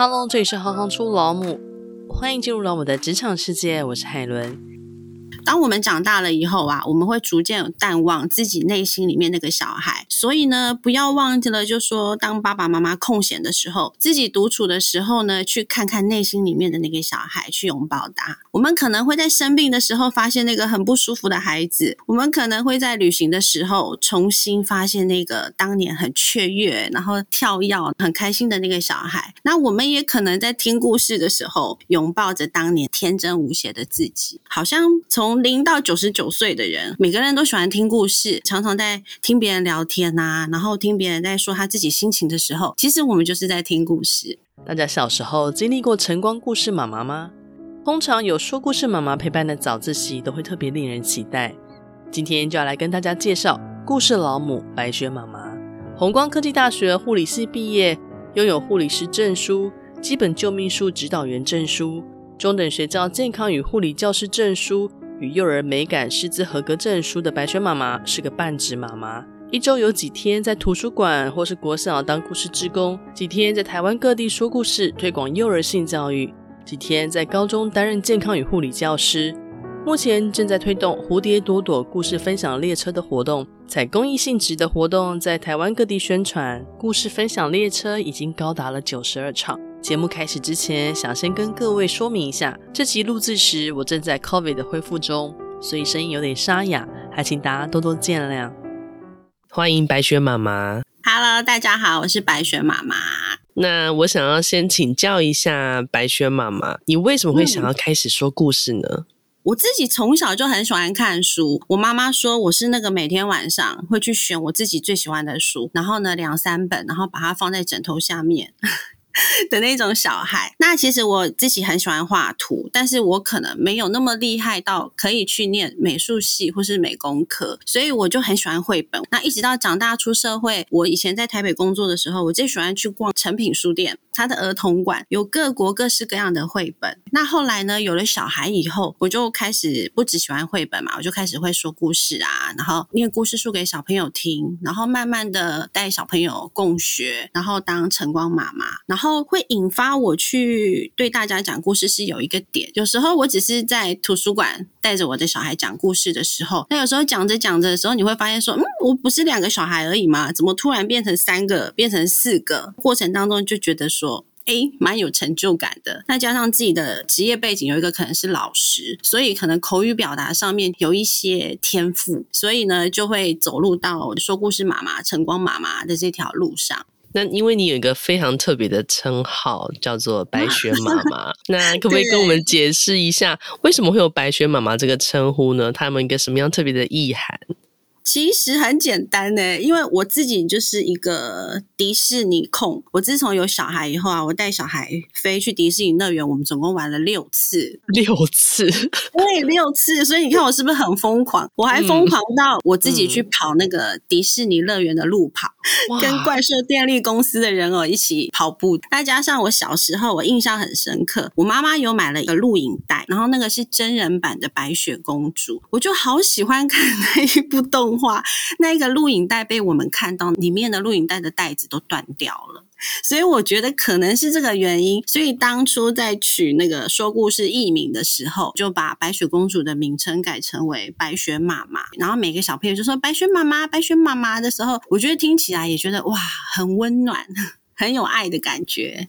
Hello，这里是行行出老母，欢迎进入老母的职场世界，我是海伦。当我们长大了以后啊，我们会逐渐淡忘自己内心里面那个小孩。所以呢，不要忘记了，就说当爸爸妈妈空闲的时候，自己独处的时候呢，去看看内心里面的那个小孩，去拥抱他。我们可能会在生病的时候发现那个很不舒服的孩子，我们可能会在旅行的时候重新发现那个当年很雀跃，然后跳跃很开心的那个小孩。那我们也可能在听故事的时候，拥抱着当年天真无邪的自己，好像从。零到九十九岁的人，每个人都喜欢听故事，常常在听别人聊天呐、啊，然后听别人在说他自己心情的时候，其实我们就是在听故事。大家小时候经历过晨光故事妈妈吗？通常有说故事妈妈陪伴的早自习都会特别令人期待。今天就要来跟大家介绍故事老母白雪妈妈。红光科技大学护理系毕业，拥有护理师证书、基本救命术指导员证书、中等学校健康与护理教师证书。与幼儿美感师资合格证书的白雪妈妈是个半职妈妈，一周有几天在图书馆或是国小当故事职工，几天在台湾各地说故事推广幼儿性教育，几天在高中担任健康与护理教师。目前正在推动蝴蝶朵朵故事分享列车的活动，采公益性质的活动在台湾各地宣传。故事分享列车已经高达了九十二场。节目开始之前，想先跟各位说明一下，这集录制时我正在 COVID 的恢复中，所以声音有点沙哑，还请大家多多见谅。欢迎白雪妈妈，Hello，大家好，我是白雪妈妈。那我想要先请教一下白雪妈妈，你为什么会想要开始说故事呢？嗯，我自己从小就很喜欢看书，我妈妈说我是那个每天晚上会去选我自己最喜欢的书，然后呢两三本，然后把它放在枕头下面。的那种小孩，那其实我自己很喜欢画图，但是我可能没有那么厉害到可以去念美术系或是美工科，所以我就很喜欢绘本。那一直到长大出社会，我以前在台北工作的时候，我最喜欢去逛诚品书店，他的儿童馆有各国各式各样的绘本。那后来呢，有了小孩以后，我就开始不只喜欢绘本嘛，我就开始会说故事啊，然后念故事书给小朋友听，然后慢慢的带小朋友共学，然后当晨光妈妈，然后。会引发我去对大家讲故事是有一个点，有时候我只是在图书馆带着我的小孩讲故事的时候，那有时候讲着讲着的时候，你会发现说，嗯，我不是两个小孩而已吗？怎么突然变成三个，变成四个？过程当中就觉得说，哎，蛮有成就感的。那加上自己的职业背景有一个可能是老师，所以可能口语表达上面有一些天赋，所以呢就会走入到说故事妈妈、晨光妈妈的这条路上。那因为你有一个非常特别的称号，叫做白雪妈妈，那可不可以跟我们解释一下，为什么会有白雪妈妈这个称呼呢？他们一个什么样特别的意涵？其实很简单呢，因为我自己就是一个迪士尼控。我自从有小孩以后啊，我带小孩飞去迪士尼乐园，我们总共玩了六次，六次，对，六次。所以你看我是不是很疯狂？我还疯狂到我自己去跑那个迪士尼乐园的路跑，嗯、跟怪兽电力公司的人偶一起跑步。再加上我小时候，我印象很深刻，我妈妈有买了一个录影带，然后那个是真人版的白雪公主，我就好喜欢看那一部动话那个录影带被我们看到，里面的录影带的带子都断掉了，所以我觉得可能是这个原因。所以当初在取那个说故事艺名的时候，就把白雪公主的名称改成为白雪妈妈。然后每个小朋友就说“白雪妈妈，白雪妈妈”的时候，我觉得听起来也觉得哇，很温暖，很有爱的感觉。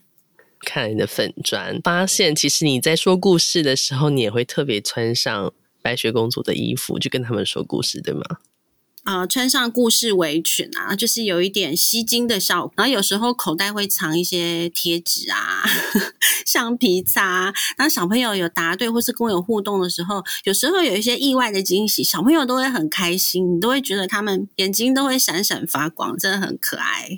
看你的粉砖，发现其实你在说故事的时候，你也会特别穿上白雪公主的衣服，就跟他们说故事，对吗？呃，穿上故事围裙啊，就是有一点吸睛的效果。然后有时候口袋会藏一些贴纸啊、橡皮擦。当小朋友有答对或是跟我有互动的时候，有时候有一些意外的惊喜，小朋友都会很开心，你都会觉得他们眼睛都会闪闪发光，真的很可爱。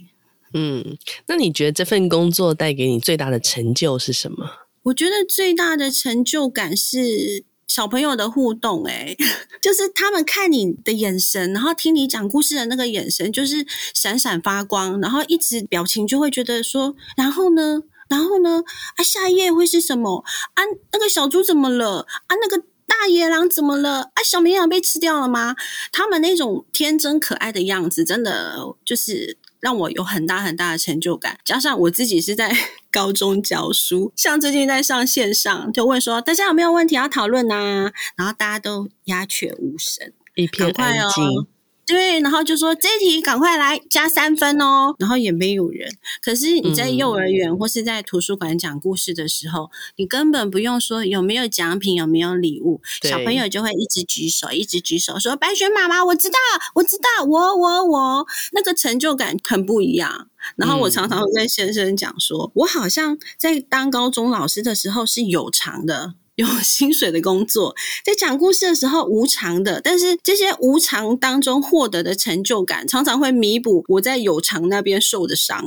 嗯，那你觉得这份工作带给你最大的成就是什么？我觉得最大的成就感是。小朋友的互动，欸，诶 就是他们看你的眼神，然后听你讲故事的那个眼神，就是闪闪发光，然后一直表情就会觉得说，然后呢，然后呢，啊，下一页会是什么？啊，那个小猪怎么了？啊，那个大野狼怎么了？啊，小绵羊被吃掉了吗？他们那种天真可爱的样子，真的就是让我有很大很大的成就感。加上我自己是在 高中教书，像最近在上线上，就问说大家有没有问题要讨论啊？然后大家都鸦雀无声，一片安静。对，然后就说这一题赶快来加三分哦，然后也没有人。可是你在幼儿园或是在图书馆讲故事的时候，嗯、你根本不用说有没有奖品，有没有礼物，小朋友就会一直举手，一直举手说：“白雪妈妈，我知道，我知道，我我我。”那个成就感很不一样。然后我常常会跟先生讲说，嗯、我好像在当高中老师的时候是有偿的。有 薪水的工作，在讲故事的时候无偿的，但是这些无偿当中获得的成就感，常常会弥补我在有偿那边受的伤。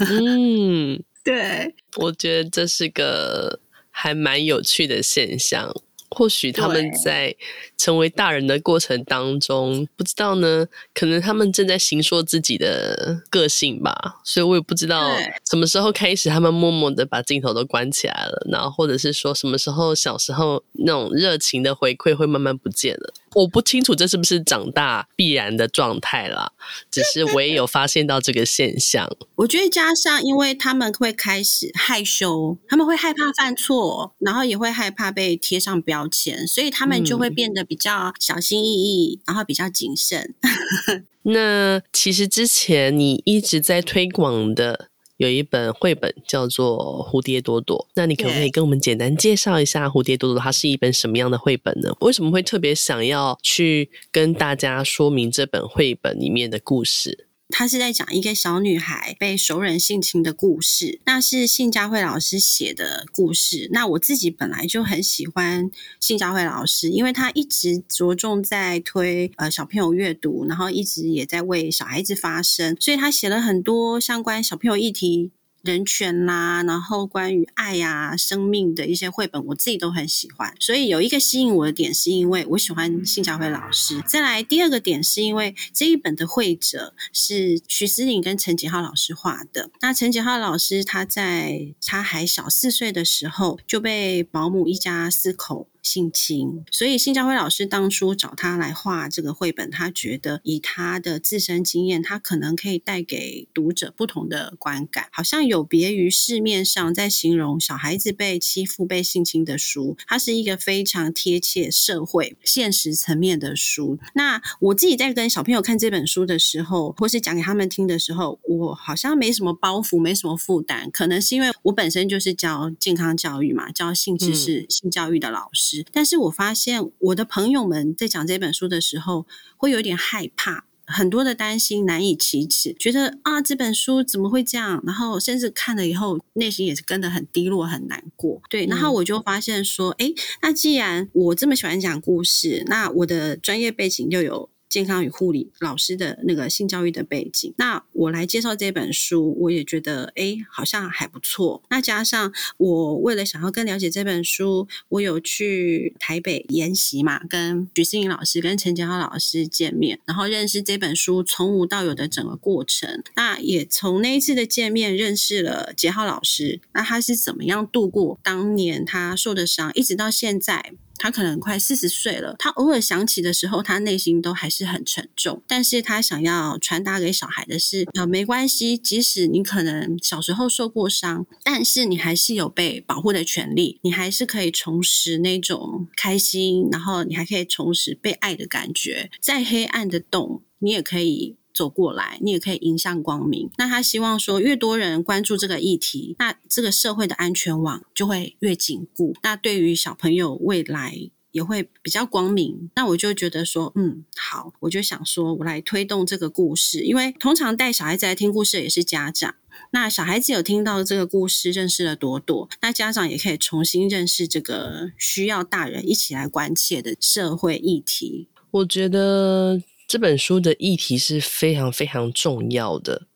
嗯，对，我觉得这是个还蛮有趣的现象。或许他们在成为大人的过程当中，不知道呢，可能他们正在行说自己的个性吧。所以我也不知道什么时候开始，他们默默的把镜头都关起来了，然后或者是说什么时候小时候那种热情的回馈会慢慢不见了。我不清楚这是不是长大必然的状态啦，只是我也有发现到这个现象。我觉得加上，因为他们会开始害羞，他们会害怕犯错，然后也会害怕被贴上标签，所以他们就会变得比较小心翼翼，嗯、然后比较谨慎。那其实之前你一直在推广的。有一本绘本叫做《蝴蝶朵朵》，那你可不可以跟我们简单介绍一下《蝴蝶朵朵》？它是一本什么样的绘本呢？为什么会特别想要去跟大家说明这本绘本里面的故事？他是在讲一个小女孩被熟人性侵的故事，那是信佳慧老师写的故事。那我自己本来就很喜欢信佳慧老师，因为她一直着重在推呃小朋友阅读，然后一直也在为小孩子发声，所以她写了很多相关小朋友议题。人权啦，然后关于爱呀、生命的一些绘本，我自己都很喜欢。所以有一个吸引我的点，是因为我喜欢信佳慧老师。再来第二个点，是因为这一本的绘者是徐思玲跟陈杰浩老师画的。那陈杰浩老师他在他还小四岁的时候就被保姆一家四口性侵，所以信佳辉老师当初找他来画这个绘本，他觉得以他的自身经验，他可能可以带给读者不同的观感，好像有别于市面上在形容小孩子被欺负、被性侵的书，它是一个非常贴切社会现实层面的书。那我自己在跟小朋友看这本书的时候，或是讲给他们听的时候，我好像没什么包袱，没什么负担，可能是因为我本身就是教健康教育嘛，教性知识、性教育的老师。嗯但是我发现我的朋友们在讲这本书的时候，会有点害怕，很多的担心，难以启齿，觉得啊这本书怎么会这样？然后甚至看了以后，内心也是跟得很低落，很难过。对，然后我就发现说，哎、嗯，那既然我这么喜欢讲故事，那我的专业背景又有。健康与护理老师的那个性教育的背景，那我来介绍这本书，我也觉得哎，好像还不错。那加上我为了想要更了解这本书，我有去台北研习嘛，跟徐思颖老师、跟陈杰浩老师见面，然后认识这本书从无到有的整个过程。那也从那一次的见面认识了杰浩老师，那他是怎么样度过当年他受的伤，一直到现在。他可能快四十岁了，他偶尔想起的时候，他内心都还是很沉重。但是他想要传达给小孩的是，呃，没关系，即使你可能小时候受过伤，但是你还是有被保护的权利，你还是可以重拾那种开心，然后你还可以重拾被爱的感觉。再黑暗的洞，你也可以。走过来，你也可以迎向光明。那他希望说，越多人关注这个议题，那这个社会的安全网就会越紧固。那对于小朋友未来也会比较光明。那我就觉得说，嗯，好，我就想说，我来推动这个故事，因为通常带小孩子来听故事也是家长。那小孩子有听到这个故事，认识了朵朵，那家长也可以重新认识这个需要大人一起来关切的社会议题。我觉得。这本书的议题是非常非常重要的。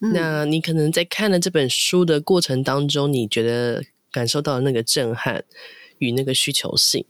嗯、那你可能在看了这本书的过程当中，你觉得感受到那个震撼与那个需求性，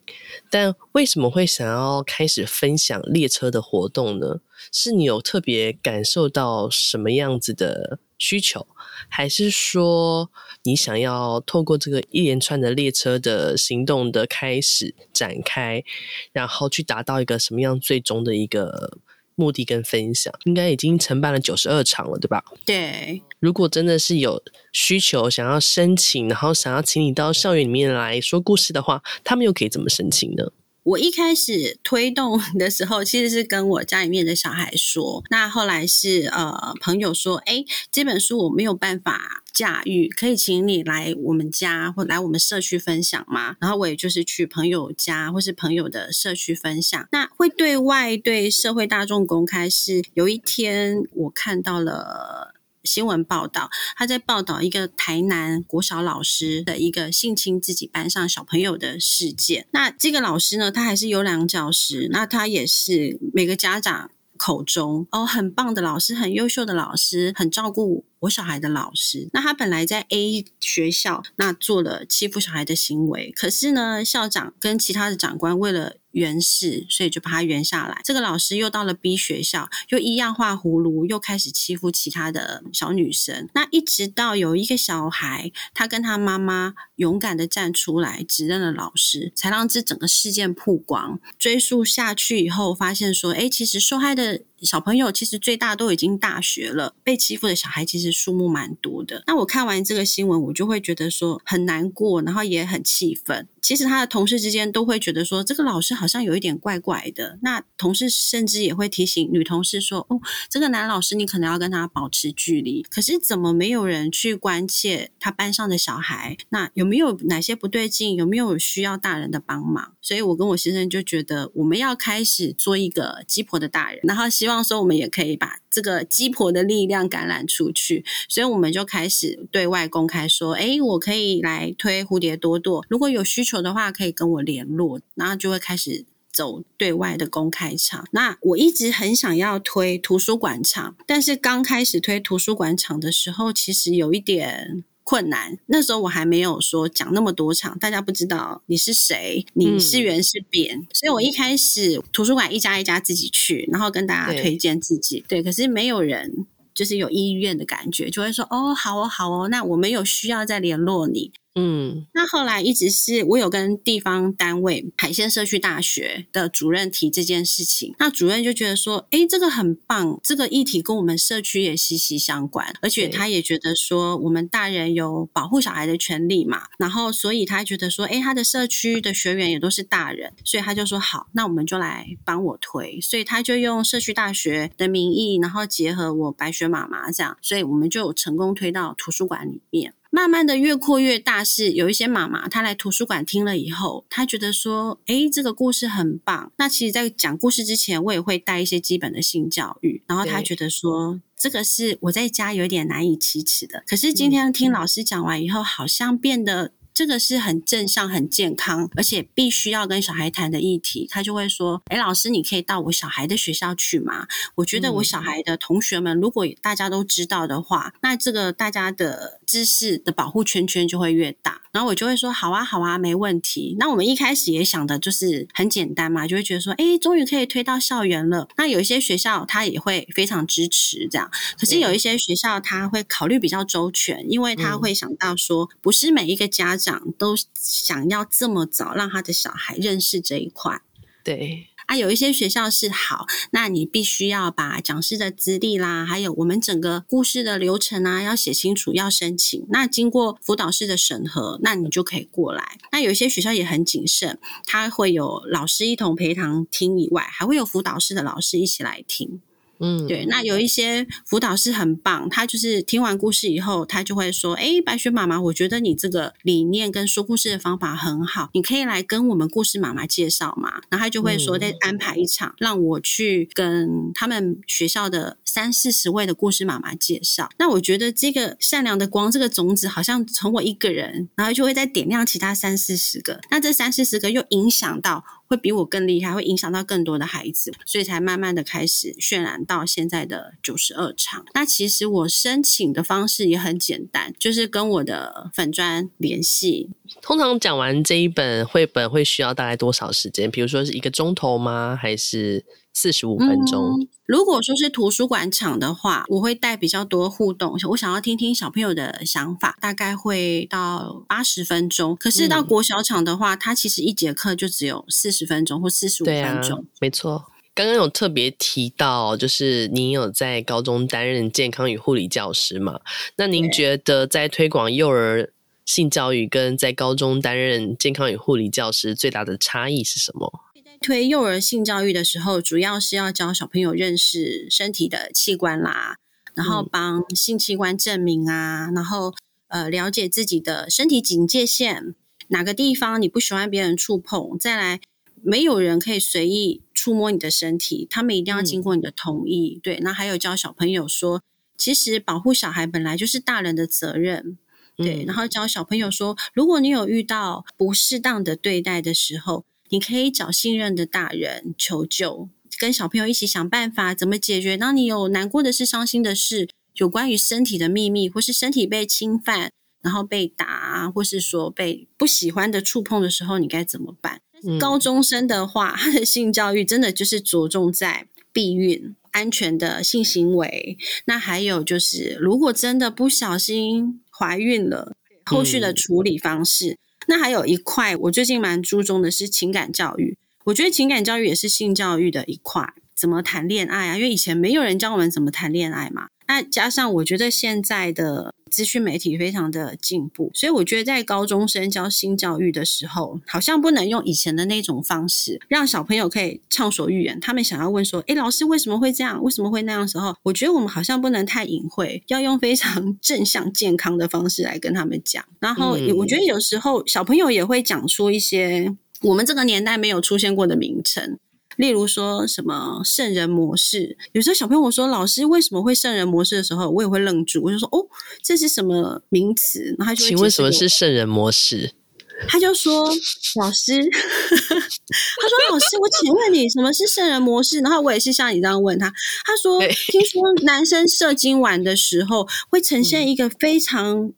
但为什么会想要开始分享列车的活动呢？是你有特别感受到什么样子的需求，还是说你想要透过这个一连串的列车的行动的开始展开，然后去达到一个什么样最终的一个目的跟分享，应该已经承办了九十二场了，对吧？对。如果真的是有需求想要申请，然后想要请你到校园里面来说故事的话，他们又可以怎么申请呢？我一开始推动 的时候，其实是跟我家里面的小孩说。那后来是呃朋友说，哎，这本书我没有办法驾驭，可以请你来我们家或来我们社区分享吗？然后我也就是去朋友家或是朋友的社区分享。那会对外对社会大众公开，是有一天我看到了。新闻报道，他在报道一个台南国小老师的一个性侵自己班上小朋友的事件。那这个老师呢，他还是优良教师，那他也是每个家长口中哦很棒的老师，很优秀的老师，很照顾我小孩的老师。那他本来在 A 学校，那做了欺负小孩的行为，可是呢，校长跟其他的长官为了原始，所以就把他圆下来。这个老师又到了 B 学校，又一样画葫芦，又开始欺负其他的小女生。那一直到有一个小孩，他跟他妈妈勇敢的站出来，指认了老师，才让这整个事件曝光。追溯下去以后，发现说，哎，其实受害的小朋友其实最大都已经大学了，被欺负的小孩其实数目蛮多的。那我看完这个新闻，我就会觉得说很难过，然后也很气愤。其实他的同事之间都会觉得说，这个老师好像有一点怪怪的。那同事甚至也会提醒女同事说：“哦，这个男老师你可能要跟他保持距离。”可是怎么没有人去关切他班上的小孩？那有没有哪些不对劲？有没有需要大人的帮忙？所以我跟我先生就觉得，我们要开始做一个鸡婆的大人，然后希望说我们也可以把这个鸡婆的力量感染出去。所以我们就开始对外公开说：“诶，我可以来推蝴蝶多多，如果有需。”求的话可以跟我联络，然后就会开始走对外的公开场。那我一直很想要推图书馆场，但是刚开始推图书馆场的时候，其实有一点困难。那时候我还没有说讲那么多场，大家不知道你是谁，你是圆是扁，嗯、所以我一开始图书馆一家一家自己去，然后跟大家推荐自己。对，对，可是没有人就是有意愿的感觉，就会说哦，好哦，好哦，那我们有需要再联络你。嗯，那后来一直是我有跟地方单位海线社区大学的主任提这件事情，那主任就觉得说，哎，这个很棒，这个议题跟我们社区也息息相关，而且他也觉得说，我们大人有保护小孩的权利嘛，然后所以他觉得说，哎，他的社区的学员也都是大人，所以他就说好，那我们就来帮我推，所以他就用社区大学的名义，然后结合我白雪妈妈这样，所以我们就成功推到图书馆里面。慢慢的越扩越大，是有一些妈妈她来图书馆听了以后，她觉得说，诶，这个故事很棒。那其实，在讲故事之前，我也会带一些基本的性教育。然后她觉得说，这个是我在家有点难以启齿的。可是今天听老师讲完以后，好像变得。这个是很正向、很健康，而且必须要跟小孩谈的议题。他就会说：“哎，老师，你可以到我小孩的学校去吗？我觉得我小孩的同学们，如果大家都知道的话，那这个大家的知识的保护圈圈就会越大。”然后我就会说：“好啊，好啊，没问题。”那我们一开始也想的就是很简单嘛，就会觉得说：“哎，终于可以推到校园了。”那有一些学校他也会非常支持这样，可是有一些学校他会考虑比较周全，因为他会想到说，不是每一个家长。都想要这么早让他的小孩认识这一块，对啊，有一些学校是好，那你必须要把讲师的资历啦，还有我们整个故事的流程啊，要写清楚，要申请，那经过辅导室的审核，那你就可以过来。那有一些学校也很谨慎，他会有老师一同陪堂听以外，还会有辅导室的老师一起来听。嗯，对，那有一些辅导师很棒，他就是听完故事以后，他就会说：“哎，白雪妈妈，我觉得你这个理念跟说故事的方法很好，你可以来跟我们故事妈妈介绍嘛。”然后他就会说：“再安排一场，让我去跟他们学校的三四十位的故事妈妈介绍。”那我觉得这个善良的光，这个种子好像从我一个人，然后就会再点亮其他三四十个，那这三四十个又影响到。会比我更厉害，会影响到更多的孩子，所以才慢慢的开始渲染到现在的九十二场。那其实我申请的方式也很简单，就是跟我的粉砖联系。通常讲完这一本绘本会需要大概多少时间？比如说是一个钟头吗？还是？四十五分钟。嗯，如果说是图书馆场的话，我会带比较多互动。我想要听听小朋友的想法，大概会到八十分钟。可是到国小场的话，嗯，它其实一节课就只有四十分钟或四十五分钟。没错。刚刚有特别提到，就是您有在高中担任健康与护理教师嘛？那您觉得在推广幼儿性教育跟在高中担任健康与护理教师最大的差异是什么？推幼儿性教育的时候，主要是要教小朋友认识身体的器官啦，然后帮性器官证明啊，嗯、然后呃了解自己的身体警戒线，哪个地方你不喜欢别人触碰，再来没有人可以随意触摸你的身体，他们一定要经过你的同意。嗯、对，那还有教小朋友说，其实保护小孩本来就是大人的责任。对，然后教小朋友说，如果你有遇到不适当的对待的时候，你可以找信任的大人求救，跟小朋友一起想办法怎么解决。当你有难过的事、伤心的事，有关于身体的秘密，或是身体被侵犯，然后被打，或是说被不喜欢的触碰的时候，你该怎么办？嗯、高中生的话，他的性教育真的就是着重在避孕、安全的性行为。那还有就是，如果真的不小心怀孕了，后续的处理方式。嗯那还有一块，我最近蛮注重的是情感教育。我觉得情感教育也是性教育的一块，怎么谈恋爱啊？因为以前没有人教我们怎么谈恋爱嘛。那加上我觉得现在的资讯媒体非常的进步，所以我觉得在高中生教性教育的时候，好像不能用以前的那种方式，让小朋友可以畅所欲言。他们想要问说：“诶，老师为什么会这样？为什么会那样？”时候，我觉得我们好像不能太隐晦，要用非常 正向、健康的方式来跟他们讲。然后，我觉得有时候小朋友也会讲出一些我们这个年代没有出现过的名称。例如说什么圣人模式，有时候小朋友说老师为什么会圣人模式的时候，我也会愣住，我就说哦，这是什么名词？然后他就请问什么是圣人模式？他就说老师，他说老师，我请问你什么是圣人模式？然后我也是像你这样问他，他说听说男生射精完的时候会呈现一个非常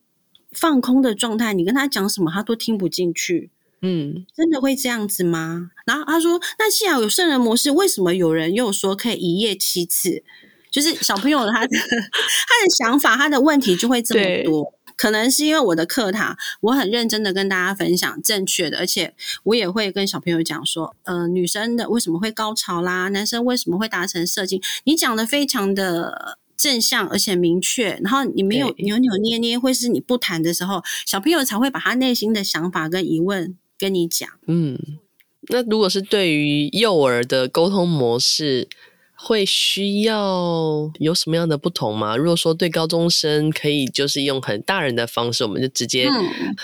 放空的状态，你跟他讲什么他都听不进去。嗯，真的会这样子吗？然后他说：“那既然有圣人模式，为什么有人又说可以一夜七次？就是小朋友他的 他的想法，他的问题就会这么多。可能是因为我的课堂，我很认真的跟大家分享正确的，而且我也会跟小朋友讲说，呃，女生的为什么会高潮啦，男生为什么会达成射精？你讲的非常的正向而且明确，然后你没有扭扭捏捏，或是你不谈的时候，小朋友才会把他内心的想法跟疑问。”跟你讲，嗯，那如果是对于幼儿的沟通模式，会需要有什么样的不同吗？如果说对高中生可以就是用很大人的方式，我们就直接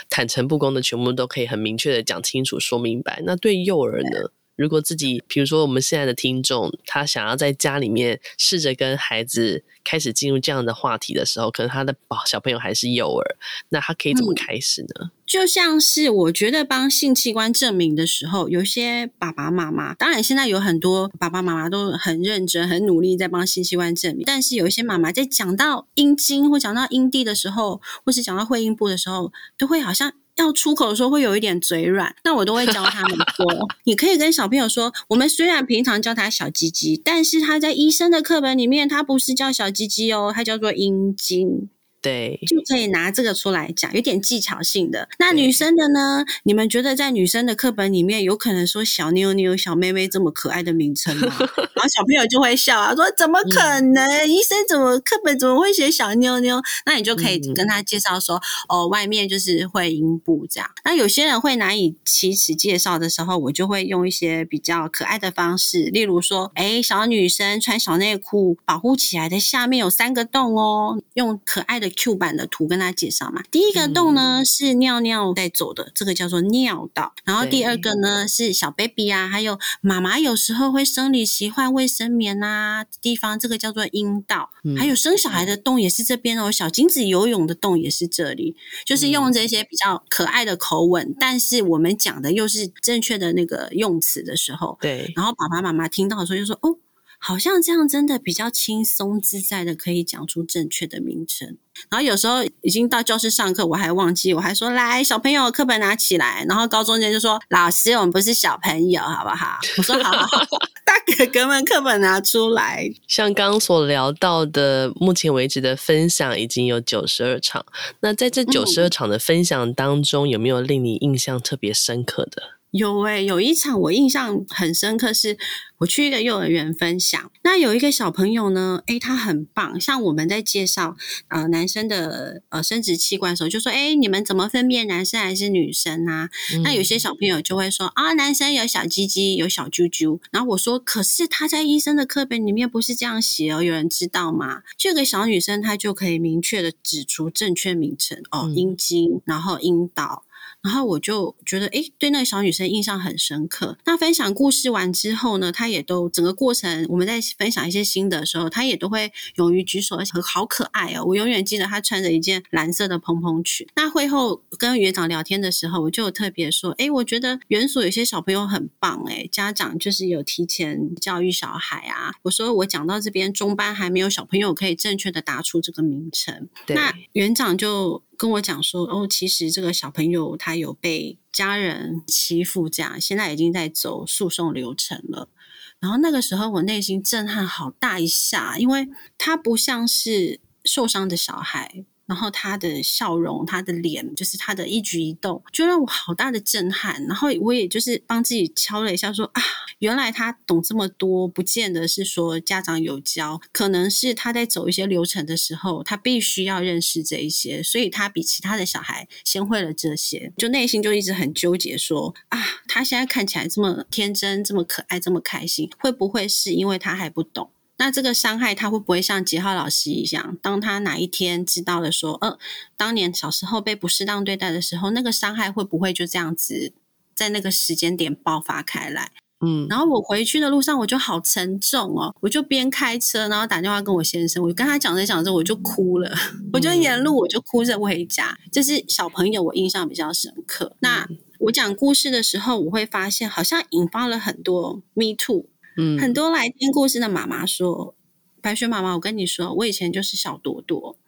坦诚不公的全部都可以很明确的讲清楚、说明白。那对幼儿呢？如果自己，比如说我们现在的听众，他想要在家里面试着跟孩子开始进入这样的话题的时候，可能他的小朋友还是幼儿，那他可以怎么开始呢？嗯，就像是我觉得帮性器官证明的时候，有些爸爸妈妈，当然现在有很多爸爸妈妈都很认真、很努力在帮性器官证明，但是有一些妈妈在讲到阴茎或讲到阴蒂的时候，或是讲到会阴部的时候，都会好像。要出口的时候会有一点嘴软，那我都会教他们说，你可以跟小朋友说，我们虽然平常叫他小鸡鸡，但是他在医生的课本里面，他不是叫小鸡鸡哦，他叫做阴茎。对，就可以拿这个出来讲，有点技巧性的。那女生的呢？你们觉得在女生的课本里面，有可能说小妞妞、小妹妹这么可爱的名称吗？然后小朋友就会笑啊，说怎么可能？嗯、医生怎么课本怎么会写小妞妞？那你就可以跟他介绍说，嗯、哦，外面就是会阴部这样。那有些人会难以启齿介绍的时候，我就会用一些比较可爱的方式，例如说，哎，小女生穿小内裤保护起来的下面有三个洞哦，用可爱的。Q 版的图跟大家介绍嘛，第一个洞呢、嗯、是尿尿在走的，这个叫做尿道。然后第二个呢是小 baby 啊，还有妈妈有时候会生理期换卫生棉啊地方，这个叫做阴道。嗯、还有生小孩的洞也是这边哦，小精子游泳的洞也是这里，就是用这些比较可爱的口吻，嗯、但是我们讲的又是正确的那个用词的时候，对。然后爸爸妈妈听到的时候就说：“哦。”好像这样真的比较轻松自在的，可以讲出正确的名称。然后有时候已经到教室上课，我还忘记，我还说，来，小朋友课本拿起来。然后高中生就说，老师，我们不是小朋友，好不好？我说好 大哥哥们课本拿出来。像刚刚所聊到的，目前为止的分享已经有九十二场。那在这九十二场的分享当中，嗯、有没有令你印象特别深刻的？有诶，有一场我印象很深刻，是我去一个幼儿园分享，那有一个小朋友呢，诶，他很棒，像我们在介绍呃男生的呃生殖器官的时候，就说，诶，你们怎么分辨男生还是女生啊？嗯、那有些小朋友就会说，啊，男生有小鸡鸡，有小啾啾。然后我说，可是他在医生的课本里面不是这样写哦，有人知道吗？这个小女生她就可以明确的指出正确名称哦，阴茎，然后阴道。然后我就觉得，诶，对那个小女生印象很深刻。那分享故事完之后呢，她也都整个过程，我们在分享一些心得的时候，她也都会勇于举手，而且好可爱哦！我永远记得她穿着一件蓝色的蓬蓬裙。那会后跟园长聊天的时候，我就特别说，诶，我觉得园所有些小朋友很棒，诶，家长就是有提前教育小孩啊。我说我讲到这边中班还没有小朋友可以正确的答出这个名称，那园长就。跟我讲说哦，其实这个小朋友他有被家人欺负，这样现在已经在走诉讼流程了。然后那个时候我内心震撼好大一下，因为他不像是受伤的小孩。然后他的笑容，他的脸，就是他的一举一动，就让我好大的震撼。然后我也就是帮自己敲了一下说，啊，原来他懂这么多，不见得是说家长有教，可能是他在走一些流程的时候，他必须要认识这一些，所以他比其他的小孩先会了这些，就内心就一直很纠结，说啊，他现在看起来这么天真，这么可爱，这么开心，会不会是因为他还不懂？那这个伤害他会不会像杰浩老师一样，当他哪一天知道了说，呃，当年小时候被不适当对待的时候，那个伤害会不会就这样子在那个时间点爆发开来？嗯，然后我回去的路上我就好沉重哦，我就边开车，然后打电话跟我先生，我就跟他讲着讲着我就哭了，我就沿路我就哭着回家。这是小朋友，我印象比较深刻。那我讲故事的时候，我会发现好像引发了很多 Me Too。嗯，很多来听故事的妈妈说：“白雪妈妈，我跟你说，我以前就是小朵朵。”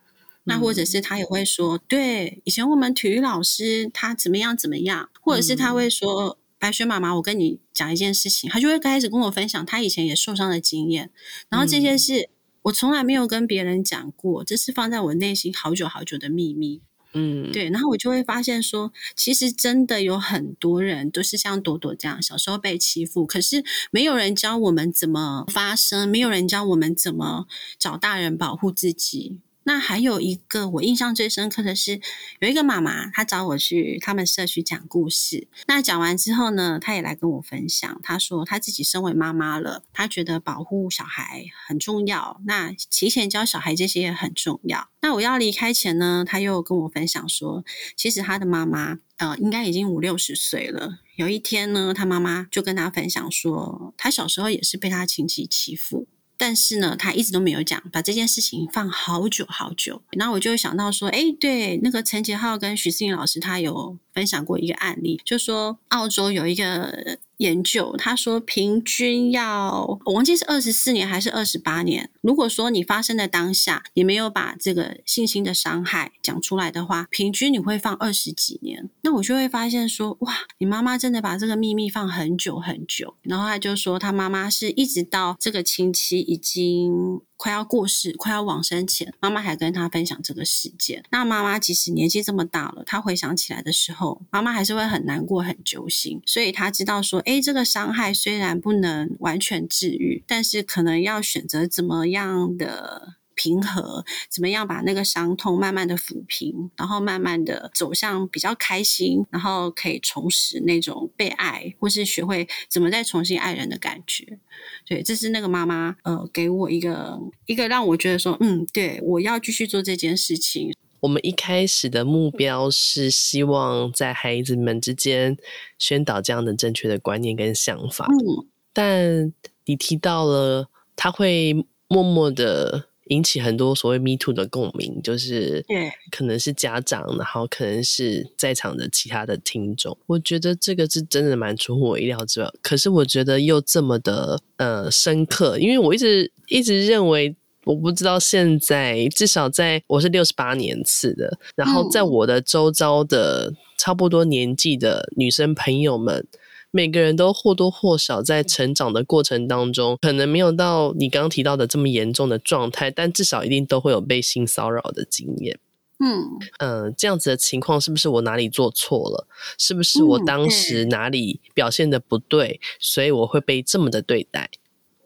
那或者是她也会说：“对，以前我们体育老师他怎么样怎么样。”或者是他会说：“白雪妈妈，我跟你讲一件事情。”他就会开始跟我分享他以前也受伤的经验。然后这件事我从来没有跟别人讲过，这是放在我内心好久好久的秘密。嗯，对，然后我就会发现说，其实真的有很多人都是像朵朵这样，小时候被欺负，可是没有人教我们怎么发声，没有人教我们怎么找大人保护自己。那还有一个我印象最深刻的是，有一个妈妈，她找我去他们社区讲故事。那讲完之后呢，她也来跟我分享，她说她自己身为妈妈了，她觉得保护小孩很重要，那提前教小孩这些也很重要。那我要离开前呢，她又跟我分享说，其实她的妈妈呃，应该已经五六十岁了。有一天呢，她妈妈就跟她分享说，她小时候也是被她亲戚欺负。但是呢，他一直都没有讲，把这件事情放好久好久。然后我就想到说，哎，对，那个陈杰浩跟徐思颖老师，他有分享过一个案例，就说澳洲有一个。研究他说，平均要我忘记是二十四年还是二十八年。如果说你发生的当下，你没有把这个性侵的伤害讲出来的话，平均你会放二十几年。那我就会发现说，哇，你妈妈真的把这个秘密放很久很久。然后他就说，他妈妈是一直到这个亲戚已经。快要过世、快要往生前，妈妈还跟他分享这个事件。那妈妈即使年纪这么大了，她回想起来的时候，妈妈还是会很难过、很揪心。所以她知道说，哎，这个伤害虽然不能完全治愈，但是可能要选择怎么样的。平和，怎么样把那个伤痛慢慢的抚平，然后慢慢的走向比较开心，然后可以重拾那种被爱，或是学会怎么再重新爱人的感觉。对，这是那个妈妈呃给我一个一个让我觉得说，嗯，对，我要继续做这件事情。我们一开始的目标是希望在孩子们之间宣导这样的正确的观念跟想法。嗯，但你提到了他会默默的。引起很多所谓 “me too” 的共鸣，就是可能是家长，然后可能是在场的其他的听众。我觉得这个是真的蛮出乎我意料之外，可是我觉得又这么的呃深刻，因为我一直一直认为，我不知道现在至少在我是六十八年次的，然后在我的周遭的差不多年纪的女生朋友们。每个人都或多或少在成长的过程当中，可能没有到你刚刚提到的这么严重的状态，但至少一定都会有被性骚扰的经验。嗯呃，这样子的情况是不是我哪里做错了？是不是我当时哪里表现的不对，嗯、所以我会被这么的对待？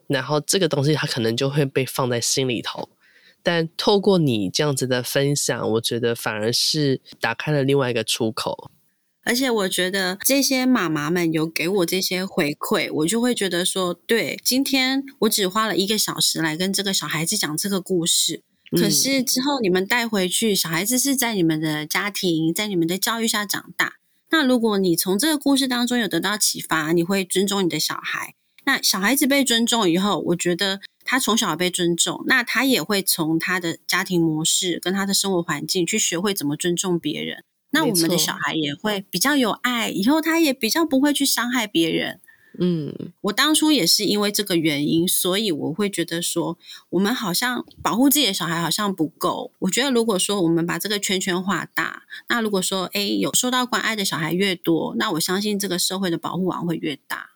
然后这个东西它可能就会被放在心里头。但透过你这样子的分享，我觉得反而是打开了另外一个出口。而且我觉得这些妈妈们有给我这些回馈，我就会觉得说，对，今天我只花了一个小时来跟这个小孩子讲这个故事。可是之后你们带回去，小孩子是在你们的家庭，在你们的教育下长大。那如果你从这个故事当中有得到启发，你会尊重你的小孩。那小孩子被尊重以后，我觉得他从小被尊重，那他也会从他的家庭模式跟他的生活环境去学会怎么尊重别人。那我们的小孩也会比较有爱，以后他也比较不会去伤害别人。嗯，我当初也是因为这个原因，所以我会觉得说，我们好像保护自己的小孩好像不够。我觉得如果说我们把这个圈圈画大，那如果说诶有受到关爱的小孩越多，那我相信这个社会的保护网会越大。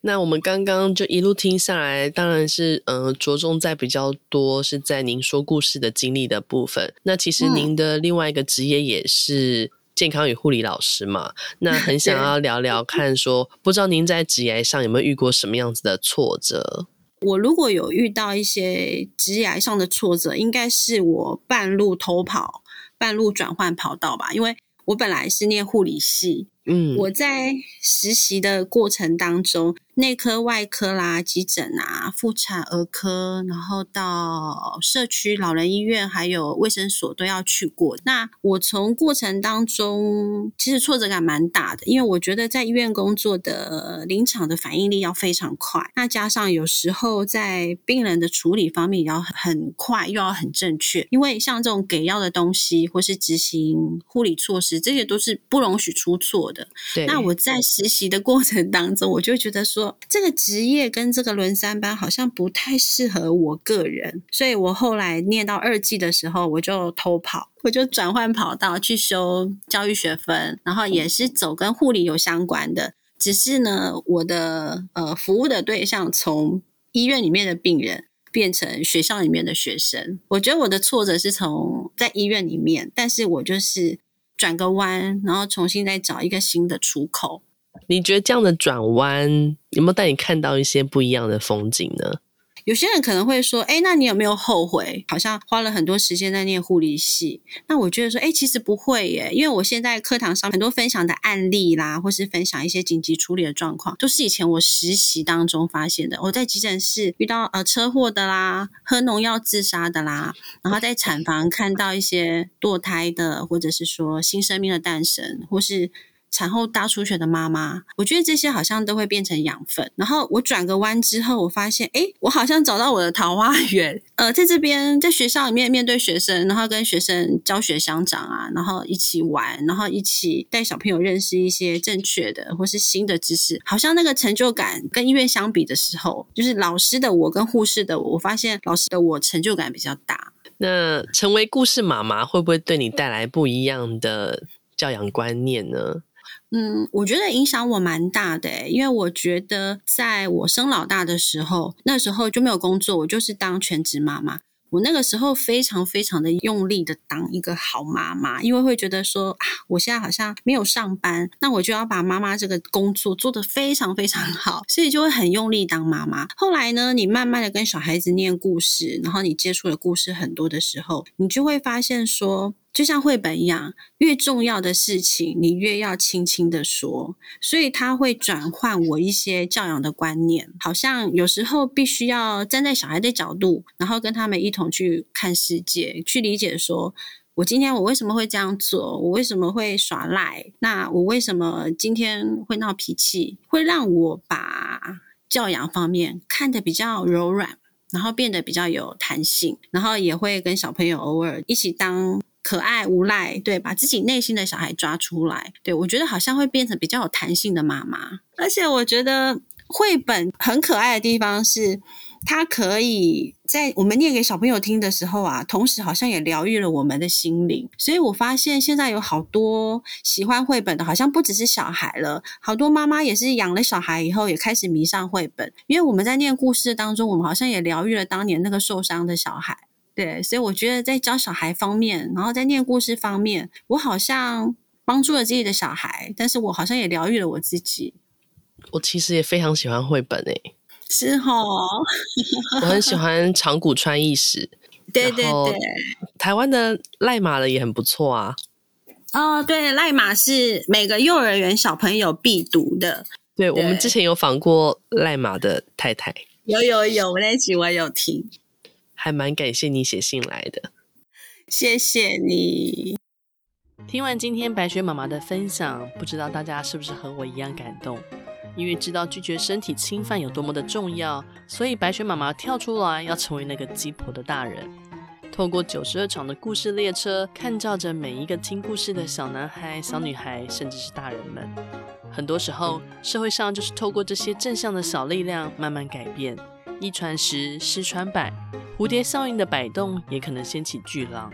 那我们刚刚就一路听下来，当然是呃着重在比较多是在您说故事的经历的部分。那其实您的另外一个职业也是。健康与护理老师嘛，那很想要聊聊 看说，说不知道您在职业上有没有遇过什么样子的挫折？我如果有遇到一些职业上的挫折，应该是我半路偷跑、半路转换跑道吧，因为我本来是念护理系，嗯，我在实习的过程当中。内科、外科啦，急诊啊，妇产儿科，然后到社区老人医院，还有卫生所都要去过。那我从过程当中，其实挫折感蛮大的，因为我觉得在医院工作的临场的反应力要非常快，那加上有时候在病人的处理方面也要很快，又要很正确。因为像这种给药的东西，或是执行护理措施，这些都是不容许出错的。对。那我在实习的过程当中，我就觉得说。这个职业跟这个轮三班好像不太适合我个人，所以我后来念到二技的时候，我就偷跑，我就转换跑道去修教育学分，然后也是走跟护理有相关的，只是呢，我的呃服务的对象从医院里面的病人变成学校里面的学生。我觉得我的挫折是从在医院里面，但是我就是转个弯，然后重新再找一个新的出口。你觉得这样的转弯有没有带你看到一些不一样的风景呢？有些人可能会说：“哎，那你有没有后悔？好像花了很多时间在念护理系。”那我觉得说：“哎，其实不会耶，因为我现在课堂上很多分享的案例啦，或是分享一些紧急处理的状况，都是以前我实习当中发现的。我在急诊室遇到呃车祸的啦，喝农药自杀的啦，然后在产房看到一些堕胎的，或者是说新生命的诞生，或是。”产后大出血的妈妈，我觉得这些好像都会变成养分。然后我转个弯之后，我发现，哎，我好像找到我的桃花源。呃，在这边，在学校里面面对学生，然后跟学生教学相长啊，然后一起玩，然后一起带小朋友认识一些正确的或是新的知识，好像那个成就感跟医院相比的时候，就是老师的我跟护士的我，我发现老师的我成就感比较大。那成为故事妈妈会不会对你带来不一样的教养观念呢？嗯，我觉得影响我蛮大的欸，因为我觉得在我生老大的时候，那时候就没有工作，我就是当全职妈妈。我那个时候非常非常的用力的当一个好妈妈，因为会觉得说啊，我现在好像没有上班，那我就要把妈妈这个工作做得非常非常好，所以就会很用力当妈妈。后来呢，你慢慢的跟小孩子念故事，然后你接触的故事很多的时候，你就会发现说。就像绘本一样，越重要的事情你越要轻轻的说，所以它会转换我一些教养的观念。好像有时候必须要站在小孩的角度，然后跟他们一同去看世界，去理解说，我今天我为什么会这样做，我为什么会耍赖，那我为什么今天会闹脾气，会让我把教养方面看得比较柔软，然后变得比较有弹性，然后也会跟小朋友偶尔一起当。可爱无赖，对，把自己内心的小孩抓出来，对，我觉得好像会变成比较有弹性的妈妈。而且我觉得绘本很可爱的地方是，它可以在我们念给小朋友听的时候啊，同时好像也疗愈了我们的心灵。所以我发现现在有好多喜欢绘本的，好像不只是小孩了，好多妈妈也是养了小孩以后也开始迷上绘本，因为我们在念故事当中，我们好像也疗愈了当年那个受伤的小孩。对，所以我觉得在教小孩方面，然后在念故事方面，我好像帮助了自己的小孩，但是我好像也疗愈了我自己。我其实也非常喜欢绘本诶，是哦，我很喜欢长谷川义史，对对对，台湾的赖马的也很不错啊。哦，对，赖马是每个幼儿园小朋友必读的。对，对我们之前有访过赖马的太太，有有有，我那集我有听，还蛮感谢你写信来的，谢谢你。听完今天白雪妈妈的分享，不知道大家是不是和我一样感动？因为知道拒绝身体侵犯有多么的重要，所以白雪妈妈跳出来要成为那个鸡婆的大人。透过九十二场的故事列车，看照着每一个听故事的小男孩、小女孩，甚至是大人们。很多时候，社会上就是透过这些正向的小力量，慢慢改变。一传十，十传百，蝴蝶效应的摆动也可能掀起巨浪。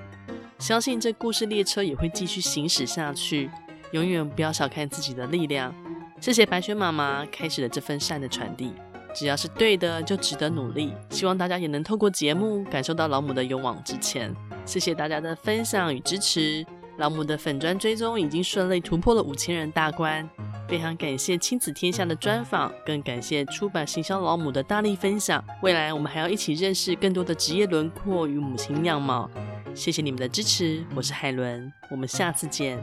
相信这故事列车也会继续行驶下去。永远不要小看自己的力量。谢谢白雪妈妈开始了这份善的传递。只要是对的，就值得努力。希望大家也能透过节目感受到老母的勇往直前。谢谢大家的分享与支持。老母的粉砖追踪已经顺利突破了五千人大关。非常感谢亲子天下的专访，更感谢出版行销老母的大力分享。未来我们还要一起认识更多的职业轮廓与母亲样貌。谢谢你们的支持，我是海伦，我们下次见。